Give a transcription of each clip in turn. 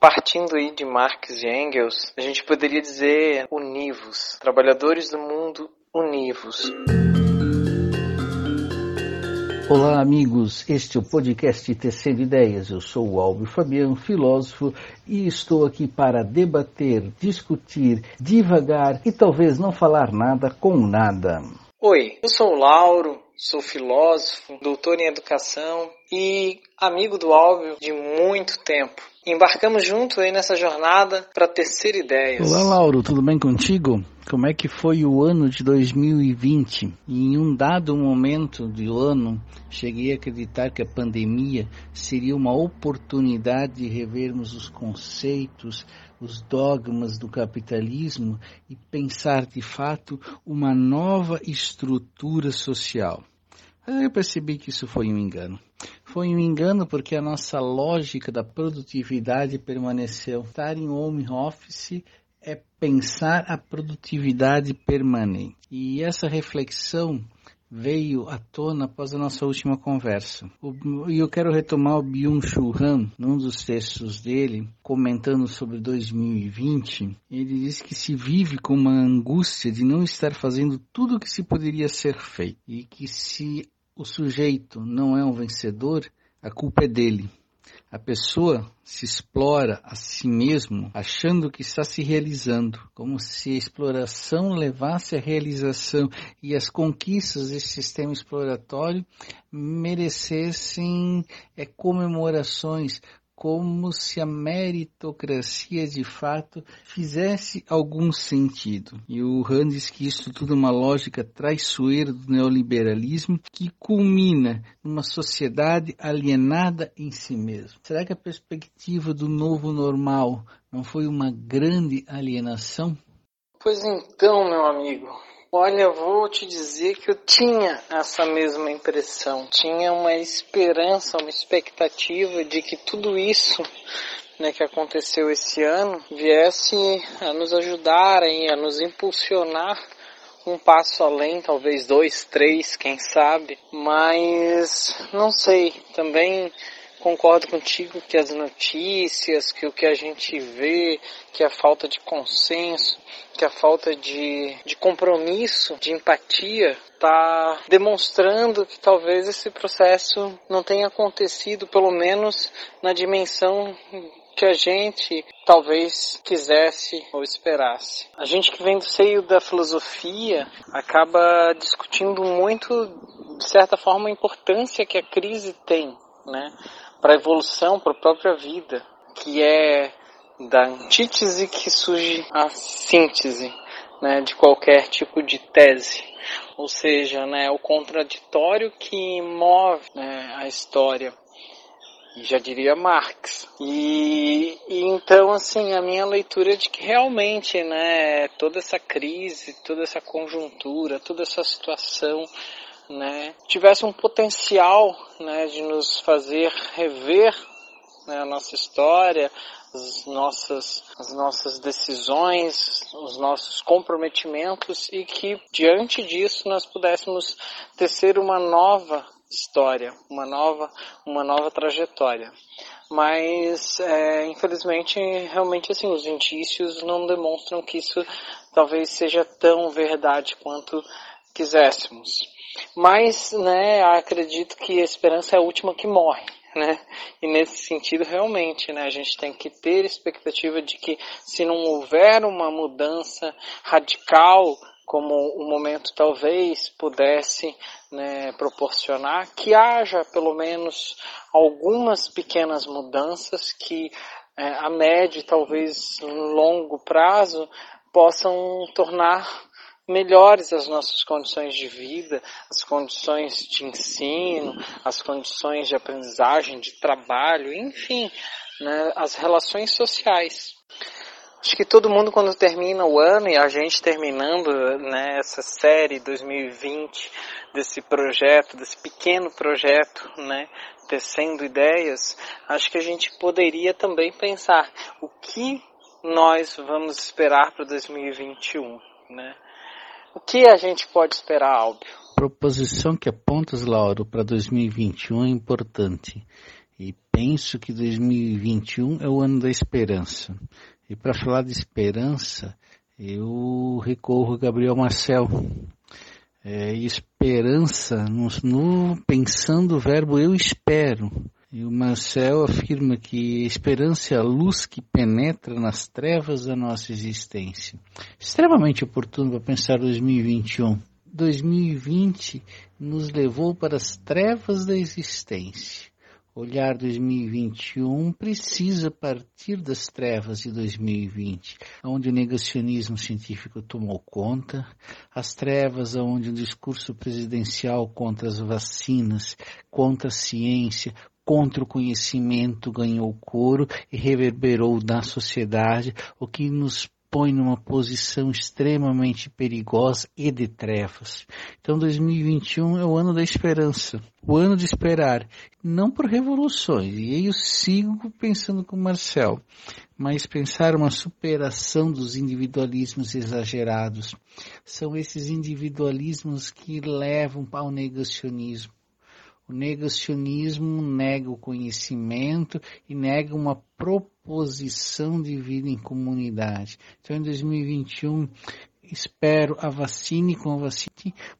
Partindo aí de Marx e Engels, a gente poderia dizer univos, trabalhadores do mundo univos. Olá, amigos. Este é o podcast Tecendo Ideias. Eu sou o Álvaro Fabiano, filósofo, e estou aqui para debater, discutir, divagar e talvez não falar nada com nada. Oi, eu sou o Lauro, sou filósofo, doutor em educação e amigo do Álvio de muito tempo. Embarcamos junto aí nessa jornada para tecer ideias. Olá, Lauro, tudo bem contigo? Como é que foi o ano de 2020? Em um dado momento do ano, cheguei a acreditar que a pandemia seria uma oportunidade de revermos os conceitos, os dogmas do capitalismo e pensar de fato uma nova estrutura social. Eu percebi que isso foi um engano. Foi um engano porque a nossa lógica da produtividade permaneceu. Estar em home office é pensar a produtividade permanente. E essa reflexão veio à tona após a nossa última conversa. E eu quero retomar o Byung-Chul Han, num dos textos dele, comentando sobre 2020. Ele diz que se vive com uma angústia de não estar fazendo tudo o que se poderia ser feito. E que se o sujeito não é um vencedor, a culpa é dele. A pessoa se explora a si mesmo achando que está se realizando, como se a exploração levasse à realização e as conquistas desse sistema exploratório merecessem é, comemorações, como se a meritocracia de fato fizesse algum sentido. E o Han diz que isso tudo é uma lógica traiçoeira do neoliberalismo que culmina numa sociedade alienada em si mesma. Será que a perspectiva do novo normal não foi uma grande alienação? Pois então, meu amigo, Olha, vou te dizer que eu tinha essa mesma impressão. Tinha uma esperança, uma expectativa de que tudo isso né, que aconteceu esse ano viesse a nos ajudar, a nos impulsionar um passo além, talvez dois, três, quem sabe. Mas não sei, também concordo contigo que as notícias, que o que a gente vê, que a falta de consenso, que a falta de, de compromisso, de empatia, está demonstrando que talvez esse processo não tenha acontecido, pelo menos na dimensão que a gente talvez quisesse ou esperasse. A gente que vem do seio da filosofia acaba discutindo muito, de certa forma, a importância que a crise tem, né? Para a evolução, para a própria vida, que é da antítese que surge a síntese né, de qualquer tipo de tese. Ou seja, né, o contraditório que move né, a história. Já diria Marx. E, e, então, assim, a minha leitura é de que realmente, né, toda essa crise, toda essa conjuntura, toda essa situação né, tivesse um potencial né, de nos fazer rever né, a nossa história, as nossas, as nossas decisões, os nossos comprometimentos e que diante disso nós pudéssemos tecer uma nova história, uma nova, uma nova trajetória. Mas é, infelizmente, realmente assim, os indícios não demonstram que isso talvez seja tão verdade quanto quiséssemos. Mas, né, acredito que a esperança é a última que morre, né? E nesse sentido, realmente, né, a gente tem que ter expectativa de que se não houver uma mudança radical, como o momento talvez pudesse né, proporcionar, que haja pelo menos algumas pequenas mudanças que é, a médio, talvez longo prazo, possam tornar melhores as nossas condições de vida, as condições de ensino, as condições de aprendizagem, de trabalho, enfim, né, as relações sociais. Acho que todo mundo quando termina o ano e a gente terminando né, essa série 2020 desse projeto, desse pequeno projeto, né, tecendo ideias, acho que a gente poderia também pensar o que nós vamos esperar para 2021, né? O que a gente pode esperar, Álbio? Proposição que apontas, Lauro, para 2021 é importante. e penso que 2021 é o ano da esperança. E para falar de esperança, eu recorro a Gabriel Marcel. É, esperança, no, no, pensando o verbo eu espero. E o Marcel afirma que esperança é a luz que penetra nas trevas da nossa existência. Extremamente oportuno para pensar 2021. 2020 nos levou para as trevas da existência. Olhar 2021 precisa partir das trevas de 2020, onde o negacionismo científico tomou conta, as trevas onde o discurso presidencial contra as vacinas, contra a ciência, contra o conhecimento ganhou coro e reverberou na sociedade, o que nos põe numa posição extremamente perigosa e de trevas. Então 2021 é o ano da esperança, o ano de esperar, não por revoluções, e aí eu sigo pensando com Marcel, mas pensar uma superação dos individualismos exagerados. São esses individualismos que levam ao negacionismo. O negacionismo nega o conhecimento e nega uma proposição de vida em comunidade. Então, em 2021, espero a vacine com a vacina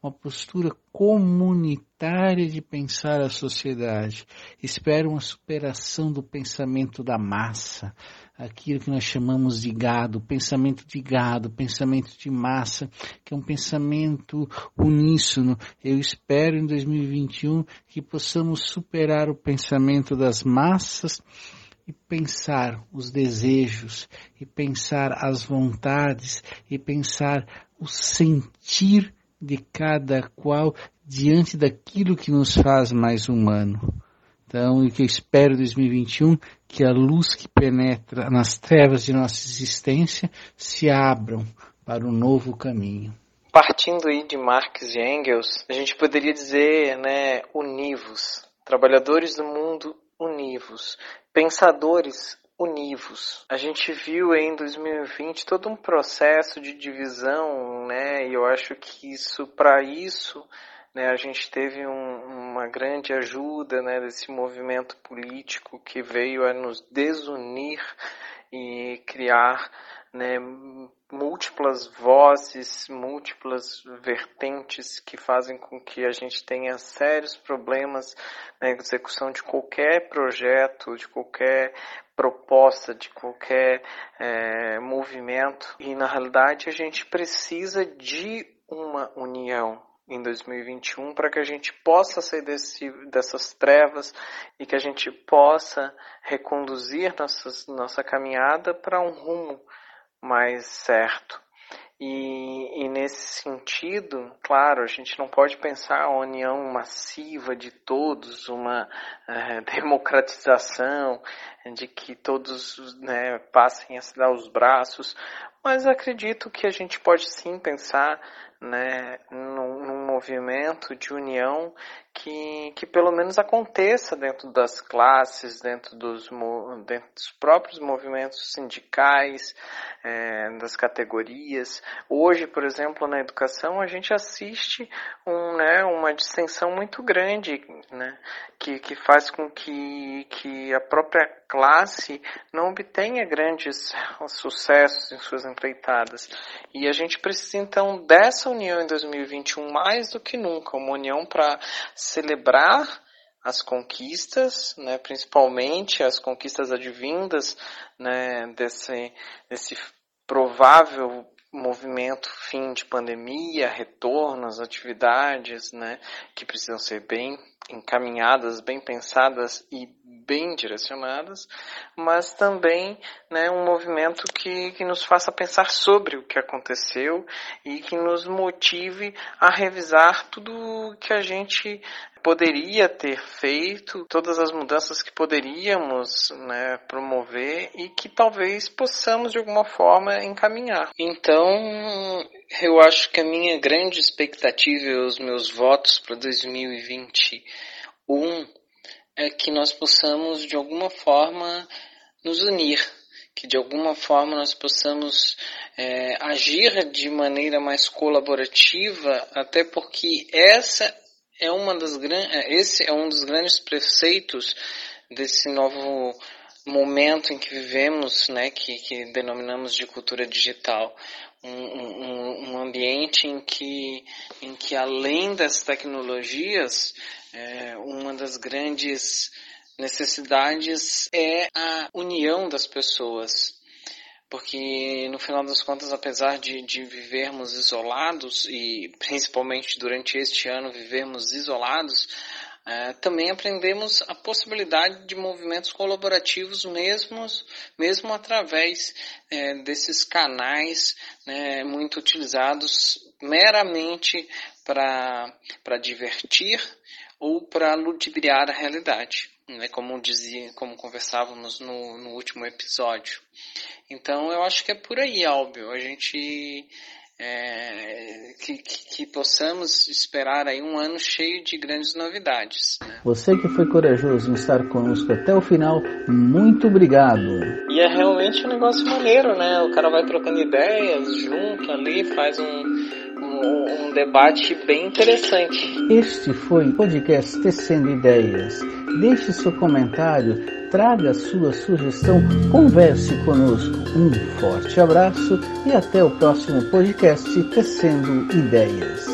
uma postura comunitária de pensar a sociedade. Espero uma superação do pensamento da massa, aquilo que nós chamamos de gado, pensamento de gado, pensamento de massa, que é um pensamento uníssono. Eu espero em 2021 que possamos superar o pensamento das massas e pensar os desejos, e pensar as vontades, e pensar o sentir de cada qual diante daquilo que nos faz mais humano. Então, o que eu espero em 2021, que a luz que penetra nas trevas de nossa existência se abram para um novo caminho. Partindo aí de Marx e Engels, a gente poderia dizer, né, univos, trabalhadores do mundo univos, pensadores univos. A gente viu em 2020 todo um processo de divisão, né? E eu acho que isso, para isso, né, a gente teve um, uma grande ajuda, né, desse movimento político que veio a nos desunir e criar né, múltiplas vozes, múltiplas vertentes que fazem com que a gente tenha sérios problemas na execução de qualquer projeto, de qualquer proposta, de qualquer é, movimento. E na realidade a gente precisa de uma união, em 2021 para que a gente possa sair desse, dessas trevas e que a gente possa reconduzir nossas, nossa caminhada para um rumo mais certo. E, e, nesse sentido, claro, a gente não pode pensar a união massiva de todos, uma é, democratização, de que todos né, passem a se dar os braços, mas acredito que a gente pode sim pensar né, num, num movimento de união que, que pelo menos aconteça dentro das classes, dentro dos, dentro dos próprios movimentos sindicais, é, das categorias. Hoje, por exemplo, na educação, a gente assiste um, né, uma dissensão muito grande, né, que, que faz com que, que a própria classe não obtenha grandes sucessos em suas empreitadas. E a gente precisa então dessa união em 2021 mais do que nunca, uma união para celebrar as conquistas, né, principalmente as conquistas advindas né, desse, desse provável movimento fim de pandemia, retorno às atividades, né, que precisam ser bem encaminhadas, bem pensadas e bem direcionadas, mas também né, um movimento que, que nos faça pensar sobre o que aconteceu e que nos motive a revisar tudo que a gente poderia ter feito, todas as mudanças que poderíamos né, promover e que talvez possamos de alguma forma encaminhar. Então, eu acho que a minha grande expectativa e os meus votos para 2021 é que nós possamos de alguma forma nos unir, que de alguma forma nós possamos é, agir de maneira mais colaborativa, até porque essa é uma das é, esse é um dos grandes preceitos desse novo momento em que vivemos, né, que, que denominamos de cultura digital, um, um, um, ambiente em que, em que além das tecnologias, é, uma das grandes necessidades é a união das pessoas. Porque no final das contas, apesar de, de vivermos isolados e principalmente durante este ano vivermos isolados, é, também aprendemos a possibilidade de movimentos colaborativos mesmo, mesmo através é, desses canais né, muito utilizados meramente para divertir ou para ludibriar a realidade, né, como dizia, como conversávamos no, no último episódio. Então eu acho que é por aí, Álbio. A gente é, que, que, que, possamos esperar aí um ano cheio de grandes novidades. Né? Você que foi corajoso em estar conosco até o final, muito obrigado. E é realmente um negócio maneiro, né? O cara vai trocando ideias junto ali, faz um, um, um debate bem interessante. Este foi o podcast Tecendo Ideias. Deixe seu comentário, traga sua sugestão, converse conosco. Um forte abraço e até o próximo podcast Tecendo Ideias.